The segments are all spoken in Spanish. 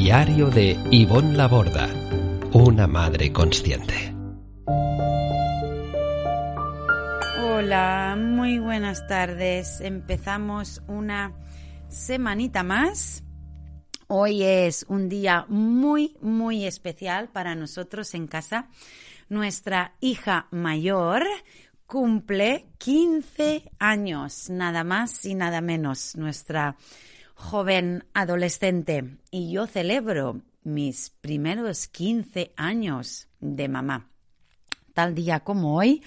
Diario de Ivonne Laborda, una madre consciente. Hola, muy buenas tardes. Empezamos una semanita más. Hoy es un día muy, muy especial para nosotros en casa. Nuestra hija mayor cumple 15 años, nada más y nada menos. Nuestra joven adolescente. Y yo celebro mis primeros 15 años de mamá. Tal día como hoy,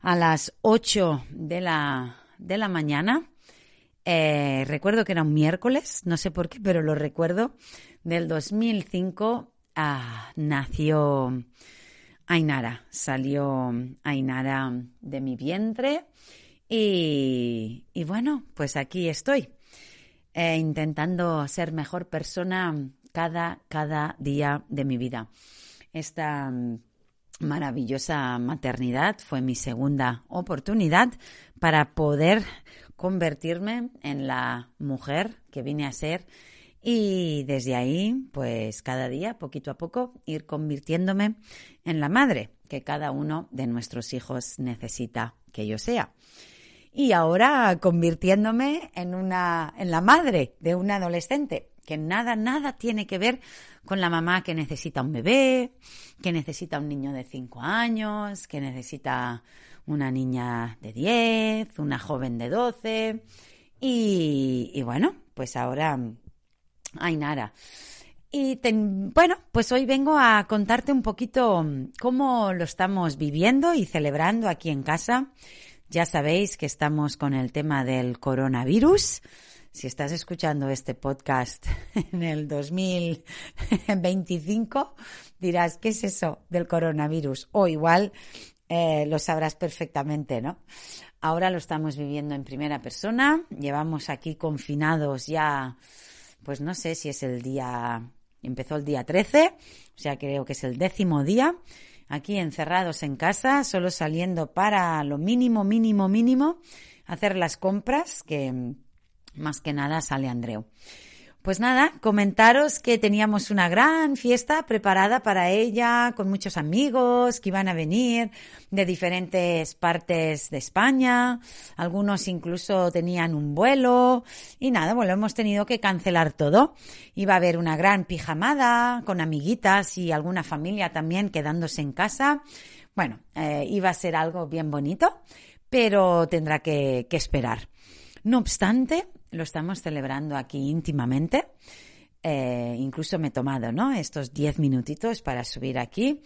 a las 8 de la, de la mañana, eh, recuerdo que era un miércoles, no sé por qué, pero lo recuerdo, del 2005 ah, nació Ainara, salió Ainara de mi vientre y, y bueno, pues aquí estoy eh, intentando ser mejor persona cada, cada día de mi vida. Esta mm, maravillosa maternidad fue mi segunda oportunidad para poder convertirme en la mujer que vine a ser y desde ahí, pues cada día, poquito a poco, ir convirtiéndome en la madre que cada uno de nuestros hijos necesita que yo sea y ahora convirtiéndome en una en la madre de un adolescente que nada nada tiene que ver con la mamá que necesita un bebé, que necesita un niño de 5 años, que necesita una niña de 10, una joven de 12 y, bueno, pues ahora hay nada. Y bueno, pues hoy vengo a contarte un poquito cómo lo estamos viviendo y celebrando aquí en casa. Ya sabéis que estamos con el tema del coronavirus. Si estás escuchando este podcast en el 2025, dirás, ¿qué es eso del coronavirus? O igual eh, lo sabrás perfectamente, ¿no? Ahora lo estamos viviendo en primera persona. Llevamos aquí confinados ya, pues no sé si es el día, empezó el día 13, o sea, creo que es el décimo día aquí encerrados en casa, solo saliendo para lo mínimo, mínimo, mínimo, hacer las compras, que más que nada sale Andreu. Pues nada, comentaros que teníamos una gran fiesta preparada para ella, con muchos amigos que iban a venir de diferentes partes de España, algunos incluso tenían un vuelo y nada, bueno, hemos tenido que cancelar todo. Iba a haber una gran pijamada con amiguitas y alguna familia también quedándose en casa. Bueno, eh, iba a ser algo bien bonito, pero tendrá que, que esperar. No obstante, lo estamos celebrando aquí íntimamente. Eh, incluso me he tomado ¿no? estos diez minutitos para subir aquí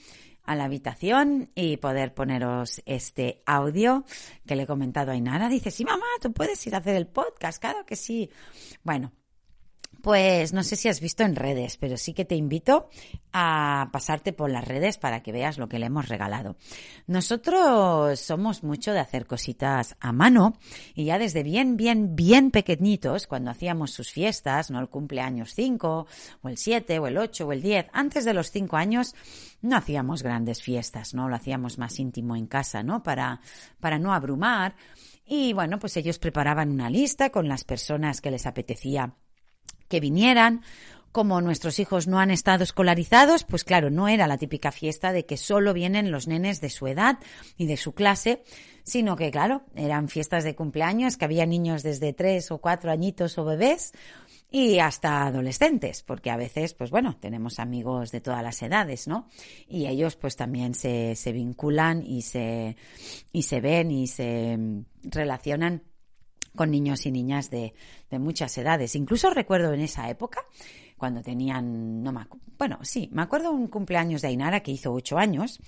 a la habitación y poder poneros este audio que le he comentado a Inara. Dice, sí, mamá, tú puedes ir a hacer el podcast, claro que sí. Bueno, pues no sé si has visto en redes, pero sí que te invito a pasarte por las redes para que veas lo que le hemos regalado. Nosotros somos mucho de hacer cositas a mano y ya desde bien, bien, bien pequeñitos, cuando hacíamos sus fiestas, no el cumpleaños 5 o el 7 o el 8 o el 10, antes de los 5 años no hacíamos grandes fiestas, ¿no? Lo hacíamos más íntimo en casa, ¿no? Para, para no abrumar. Y bueno, pues ellos preparaban una lista con las personas que les apetecía que vinieran. Como nuestros hijos no han estado escolarizados, pues claro, no era la típica fiesta de que solo vienen los nenes de su edad y de su clase, sino que claro, eran fiestas de cumpleaños, que había niños desde tres o cuatro añitos o bebés, y hasta adolescentes, porque a veces, pues bueno, tenemos amigos de todas las edades, ¿no? Y ellos pues también se, se vinculan y se, y se ven y se relacionan con niños y niñas de, de muchas edades. Incluso recuerdo en esa época, cuando tenían, no me bueno, sí, me acuerdo un cumpleaños de Ainara que hizo ocho años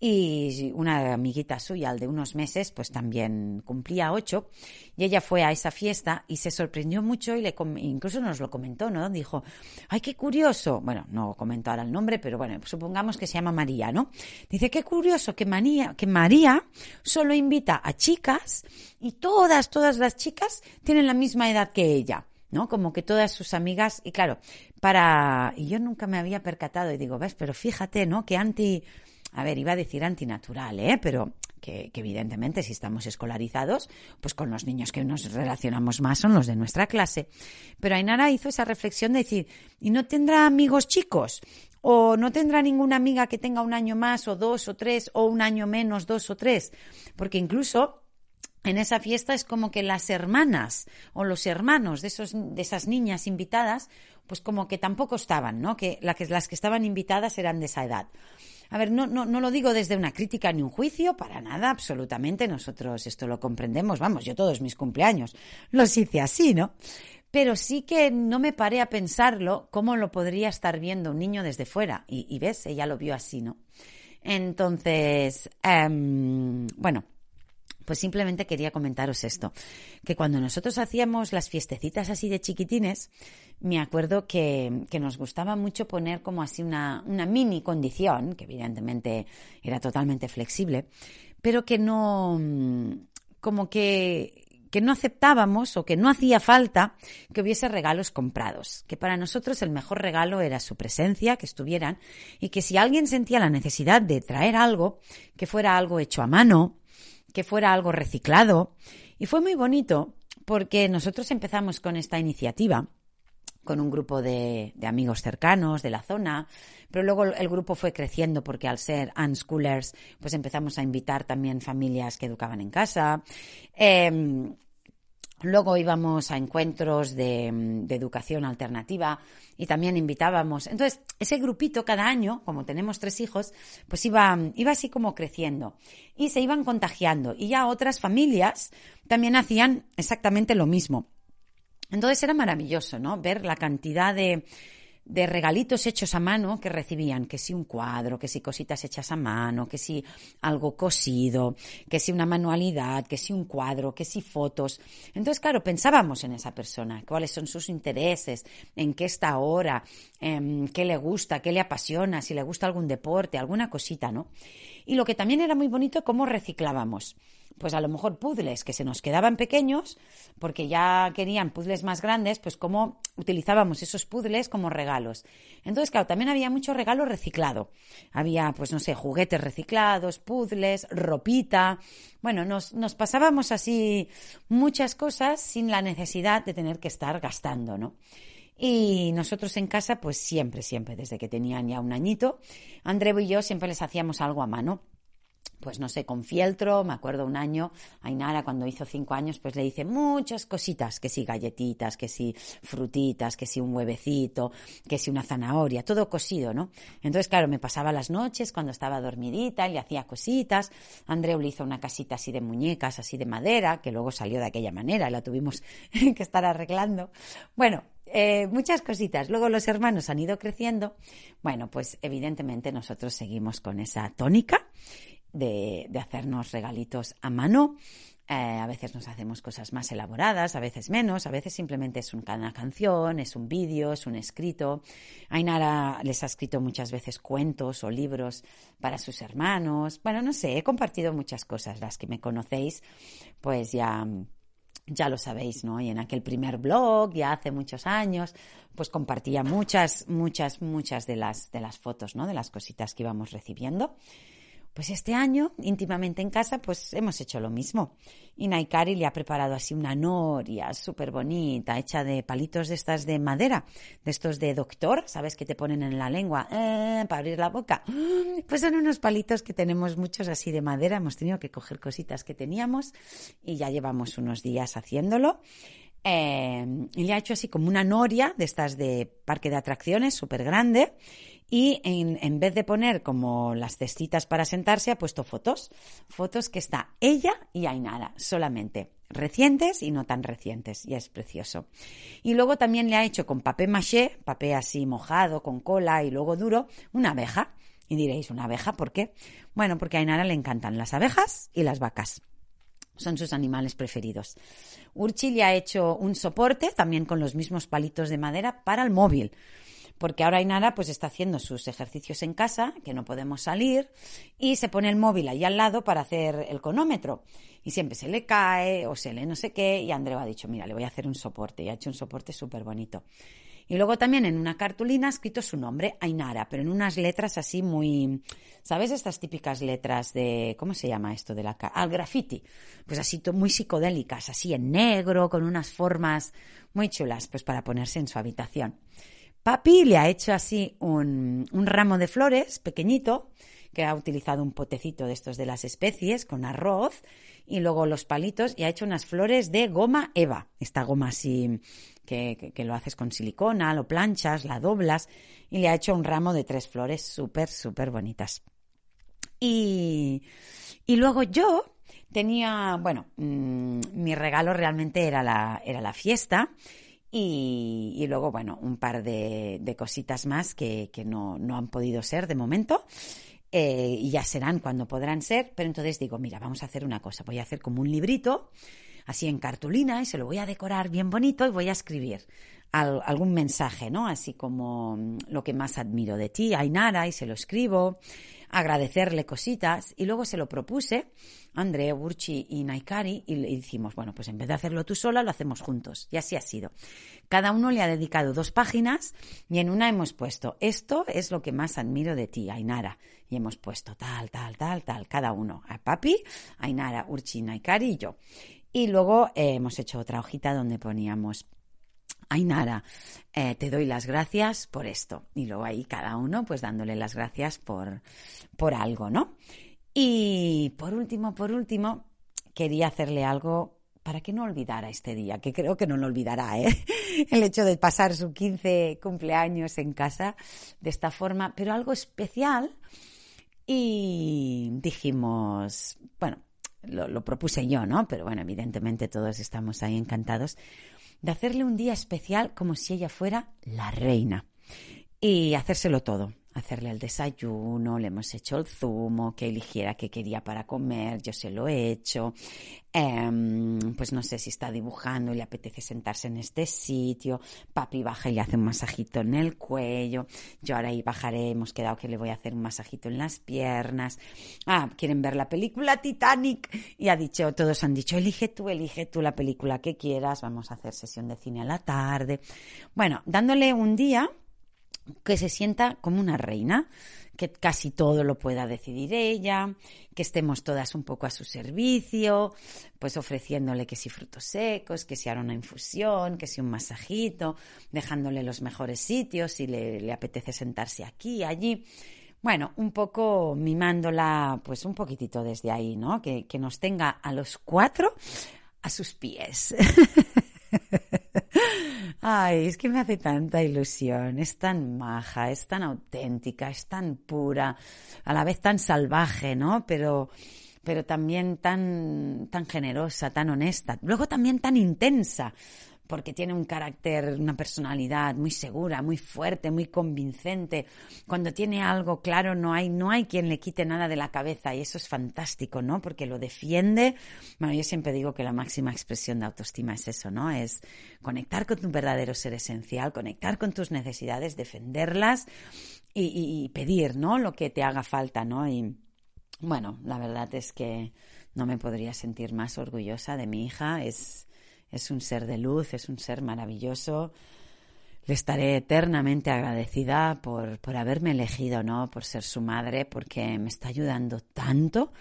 y una amiguita suya, al de unos meses, pues también cumplía ocho y ella fue a esa fiesta y se sorprendió mucho y le incluso nos lo comentó, ¿no? Dijo, ay, qué curioso, bueno, no comentó ahora el nombre, pero bueno, supongamos que se llama María, ¿no? Dice, qué curioso que, María, que María solo invita a chicas y todas, todas las chicas tienen la misma edad que ella. ¿no? Como que todas sus amigas, y claro, para, y yo nunca me había percatado y digo, ves, pero fíjate, ¿no? Que anti, a ver, iba a decir antinatural, ¿eh? Pero que, que, evidentemente si estamos escolarizados, pues con los niños que nos relacionamos más son los de nuestra clase. Pero Ainara hizo esa reflexión de decir, ¿y no tendrá amigos chicos? ¿O no tendrá ninguna amiga que tenga un año más o dos o tres o un año menos, dos o tres? Porque incluso en esa fiesta es como que las hermanas o los hermanos de, esos, de esas niñas invitadas, pues como que tampoco estaban, ¿no? Que, las que estaban invitadas eran de esa edad. A ver, no, no, no lo digo desde una crítica ni un juicio, para nada, absolutamente. Nosotros esto lo comprendemos, vamos, yo todos mis cumpleaños los hice así, ¿no? Pero sí que no me paré a pensarlo cómo lo podría estar viendo un niño desde fuera. Y, y ves, ella lo vio así, ¿no? Entonces, em, bueno, pues simplemente quería comentaros esto, que cuando nosotros hacíamos las fiestecitas así de chiquitines, me acuerdo que, nos gustaba mucho poner como así una, una mini condición, que evidentemente era totalmente flexible, pero que no, como que que no aceptábamos o que no hacía falta que hubiese regalos comprados, que para nosotros el mejor regalo era su presencia, que estuvieran, y que si alguien sentía la necesidad de traer algo, que fuera algo hecho a mano, que fuera algo reciclado. Y fue muy bonito porque nosotros empezamos con esta iniciativa con un grupo de, amigos cercanos de la zona, pero luego el grupo fue creciendo porque al ser unschoolers, pues empezamos a invitar también familias que educaban en casa. Em, Luego íbamos a encuentros de, educación alternativa y también invitábamos. Entonces, ese grupito cada año, como tenemos tres hijos, pues iba, iba así como creciendo y se iban contagiando. Y ya otras familias también hacían exactamente lo mismo. Entonces era maravilloso, ¿no? Ver la cantidad de, de regalitos hechos a mano que recibían, que si un cuadro, que si cositas hechas a mano, que si algo cosido, que si una manualidad, que si un cuadro, que si fotos. Entonces, claro, pensábamos en esa persona, cuáles son sus intereses, en qué está ahora, em, qué le gusta, qué le apasiona, si le gusta algún deporte, alguna cosita, ¿no? Y lo que también era muy bonito, cómo reciclábamos pues a lo mejor puzzles que se nos quedaban pequeños, porque ya querían puzzles más grandes, pues cómo utilizábamos esos puzzles como regalos. Entonces, claro, también había mucho regalo reciclado. Había, pues no sé, juguetes reciclados, puzzles, ropita. Bueno, nos, nos pasábamos así muchas cosas sin la necesidad de tener que estar gastando, ¿no? Y nosotros en casa, pues siempre, siempre, desde que tenían ya un añito, Andreu y yo siempre les hacíamos algo a mano pues no sé, con fieltro, me acuerdo un año, Ainara cuando hizo cinco años, pues le hice muchas cositas, que si galletitas, que si frutitas, que si un huevecito, que si una zanahoria, todo cosido, ¿no? Entonces, claro, me pasaba las noches cuando estaba dormidita y le hacía cositas. Andreu le hizo una casita así de muñecas, así de madera, que luego salió de aquella manera la tuvimos que estar arreglando. Bueno, eh, muchas cositas. Luego los hermanos han ido creciendo. Bueno, pues evidentemente nosotros seguimos con esa tónica de, hacernos regalitos a mano. Eh, a veces nos hacemos cosas más elaboradas, a veces menos, a veces simplemente es una canción, es un vídeo, es un escrito. Ainara les ha escrito muchas veces cuentos o libros para sus hermanos. Bueno, no sé, he compartido muchas cosas. Las que me conocéis, pues ya, ya lo sabéis, ¿no? Y en aquel primer blog, ya hace muchos años, pues compartía muchas, muchas, muchas de las, de las fotos, ¿no? De las cositas que íbamos recibiendo. Pues este año, íntimamente en casa, pues hemos hecho lo mismo. Y Naikari le ha preparado así una noria súper bonita, hecha de palitos de estas de madera, de estos de doctor, ¿sabes? Que te ponen en la lengua eh, para abrir la boca. Pues son unos palitos que tenemos muchos así de madera. Hemos tenido que coger cositas que teníamos y ya llevamos unos días haciéndolo. Eh, y le ha hecho así como una noria de estas de parque de atracciones súper grande y en, en, vez de poner como las cestitas para sentarse, ha puesto fotos. Fotos que está ella y Ainara solamente. recientes y no tan recientes, y es precioso. Y luego también le ha hecho con papé maché, papé así mojado, con cola y luego duro, una abeja. Y diréis, ¿una abeja por qué? Bueno, porque a Ainara le encantan las abejas y las vacas. Son sus animales preferidos. Urchi le ha hecho un soporte, también con los mismos palitos de madera, para el móvil porque ahora Ainara pues está haciendo sus ejercicios en casa, que no podemos salir, y se pone el móvil ahí al lado para hacer el cronómetro. Y siempre se le cae o se le no sé qué, y Andreu ha dicho, mira, le voy a hacer un soporte, y ha hecho un soporte súper bonito. Y luego también en una cartulina ha escrito su nombre, Ainara, pero en unas letras así muy, ¿sabes? Estas típicas letras de, ¿cómo se llama esto de la Al graffiti. Pues así muy psicodélicas, así en negro, con unas formas muy chulas, pues para ponerse en su habitación. Papi le ha hecho así un, ramo de flores pequeñito, que ha utilizado un potecito de estos de las especies con arroz y luego los palitos y ha hecho unas flores de goma Eva. Esta goma así que, lo haces con silicona, lo planchas, la doblas y le ha hecho un ramo de tres flores súper, súper bonitas. Y, y luego yo tenía, bueno, mm, mi regalo realmente era la, era la fiesta y, luego, bueno, un par de, cositas más que, no, han podido ser de momento. Eh, y ya serán cuando podrán ser, pero entonces digo, mira, vamos a hacer una cosa, voy a hacer como un librito, así en cartulina, y se lo voy a decorar bien bonito y voy a escribir algún mensaje, ¿no? Así como mm, lo que más admiro de ti, Ainara, y se lo escribo, agradecerle cositas, y luego se lo propuse Andrea, Burchi y Naikari y, y decimos, bueno, pues en vez de hacerlo tú sola, lo hacemos juntos. Y así ha sido. Cada uno le ha dedicado dos páginas y en una hemos puesto, esto es lo que más admiro de ti, Ainara. Y hemos puesto tal, tal, tal, tal, cada uno. A Papi, Ainara, Urchi, Naikari y yo. Y luego eh, hemos hecho otra hojita donde poníamos Ainara, eh, te doy las gracias por esto. Y luego ahí cada uno pues dándole las gracias por, por algo, ¿no? Y por último, por último, quería hacerle algo para que no olvidara este día, que creo que no lo olvidará, ¿eh? el hecho de pasar su 15 cumpleaños en casa de esta forma, pero algo especial. Y dijimos, bueno, lo, propuse yo, ¿no? Pero bueno, evidentemente todos estamos ahí encantados de hacerle un día especial como si ella fuera la reina y hacérselo todo hacerle el desayuno, le hemos hecho el zumo, que eligiera qué quería para comer, yo se lo he hecho, em, pues no sé si está dibujando y le apetece sentarse en este sitio, papi baja y le hace un masajito en el cuello, yo ahora ahí bajaré, hemos quedado que le voy a hacer un masajito en las piernas, ah, quieren ver la película Titanic y ha dicho, todos han dicho, elige tú, elige tú la película que quieras, vamos a hacer sesión de cine a la tarde, bueno, dándole un día que se sienta como una reina, que casi todo lo pueda decidir ella, que estemos todas un poco a su servicio, pues ofreciéndole que si frutos secos, que si ahora una infusión, que si un masajito, dejándole los mejores sitios si le, apetece sentarse aquí, allí. Bueno, un poco mimándola, pues un poquitito desde ahí, ¿no? Que, que nos tenga a los cuatro a sus pies. Ay, es que me hace tanta ilusión, es tan maja, es tan auténtica, es tan pura, a la vez tan salvaje, ¿no? Pero, pero también tan, tan generosa, tan honesta, luego también tan intensa porque tiene un carácter, una personalidad muy segura, muy fuerte, muy convincente. Cuando tiene algo claro no hay, no hay quien le quite nada de la cabeza y eso es fantástico, ¿no? Porque lo defiende. Bueno, yo siempre digo que la máxima expresión de autoestima es eso, ¿no? Es conectar con tu verdadero ser esencial, conectar con tus necesidades, defenderlas y, y pedir, ¿no? Lo que te haga falta, ¿no? Y bueno, la verdad es que no me podría sentir más orgullosa de mi hija. Es, es un ser de luz, es un ser maravilloso. Le estaré eternamente agradecida por, por haberme elegido, ¿no? Por ser su madre, porque me está ayudando tanto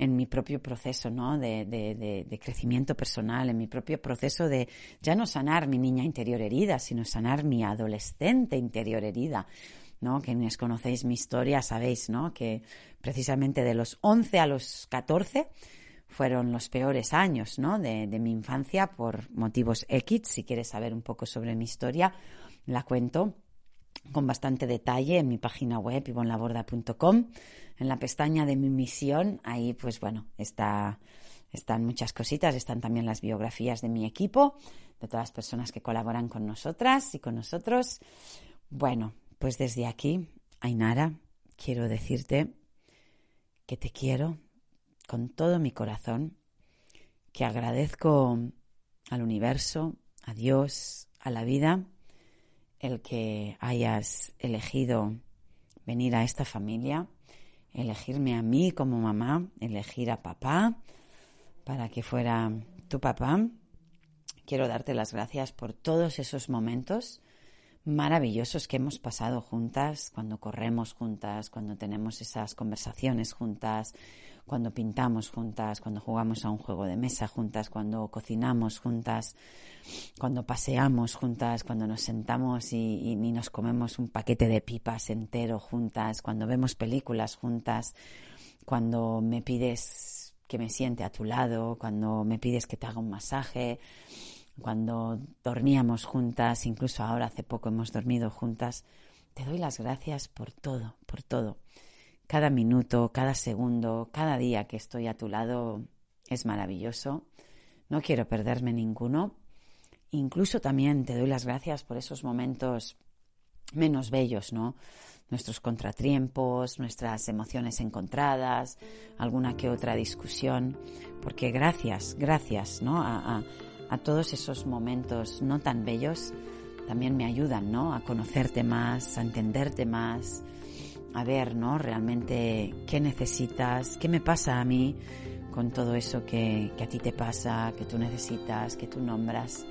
en mi propio proceso ¿no? De, de, crecimiento personal, en mi propio proceso de ya no sanar mi niña interior herida, sino sanar mi adolescente interior herida. ¿no? Quienes conocéis mi historia sabéis ¿no? que precisamente de los 11 a los 14 fueron los peores años ¿no? de, mi infancia por motivos X. Si quieres saber un poco sobre mi historia, la cuento con bastante detalle en mi página web ivonlaborda.com. En la pestaña de mi misión, ahí pues bueno, está Están muchas cositas, están también las biografías de mi equipo, de todas las personas que colaboran con nosotras y con nosotros. Bueno, pues desde aquí, Ainara, quiero decirte que te quiero con todo mi corazón, que agradezco al universo, a Dios, a la vida, el que hayas elegido venir a esta familia, elegirme a mí como mamá, elegir a papá para que fuera tu papá. Quiero darte las gracias por todos esos momentos maravillosos que hemos pasado juntas, cuando corremos juntas, cuando tenemos esas conversaciones juntas, cuando pintamos juntas, cuando jugamos a un juego de mesa juntas, cuando cocinamos juntas, cuando paseamos juntas, cuando nos sentamos y, nos comemos un paquete de pipas entero juntas, cuando vemos películas juntas, cuando me pides que me siente a tu lado, cuando me pides que te haga un masaje, cuando dormíamos juntas, incluso ahora hace poco hemos dormido juntas, te doy las gracias por todo, por todo. Cada minuto, cada segundo, cada día que estoy a tu lado es maravilloso. No quiero perderme ninguno. Incluso también te doy las gracias por esos momentos menos bellos, ¿no? Nuestros contratiempos, nuestras emociones encontradas, alguna que otra discusión, porque gracias, gracias, ¿no? A, todos esos momentos no tan bellos también me ayudan, ¿no? A conocerte más, a entenderte más, a ver, ¿no? Realmente qué necesitas, qué me pasa a mí con todo eso que, que a ti te pasa, que tú necesitas, que tú nombras.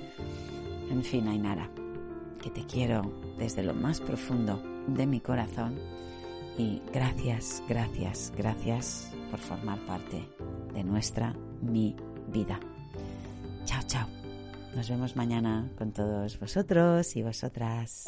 En fin, Ainara, que te quiero desde lo más profundo de mi corazón y gracias, gracias, gracias por formar parte de nuestra, mi vida. Chao, chao. Nos vemos mañana con todos vosotros y vosotras.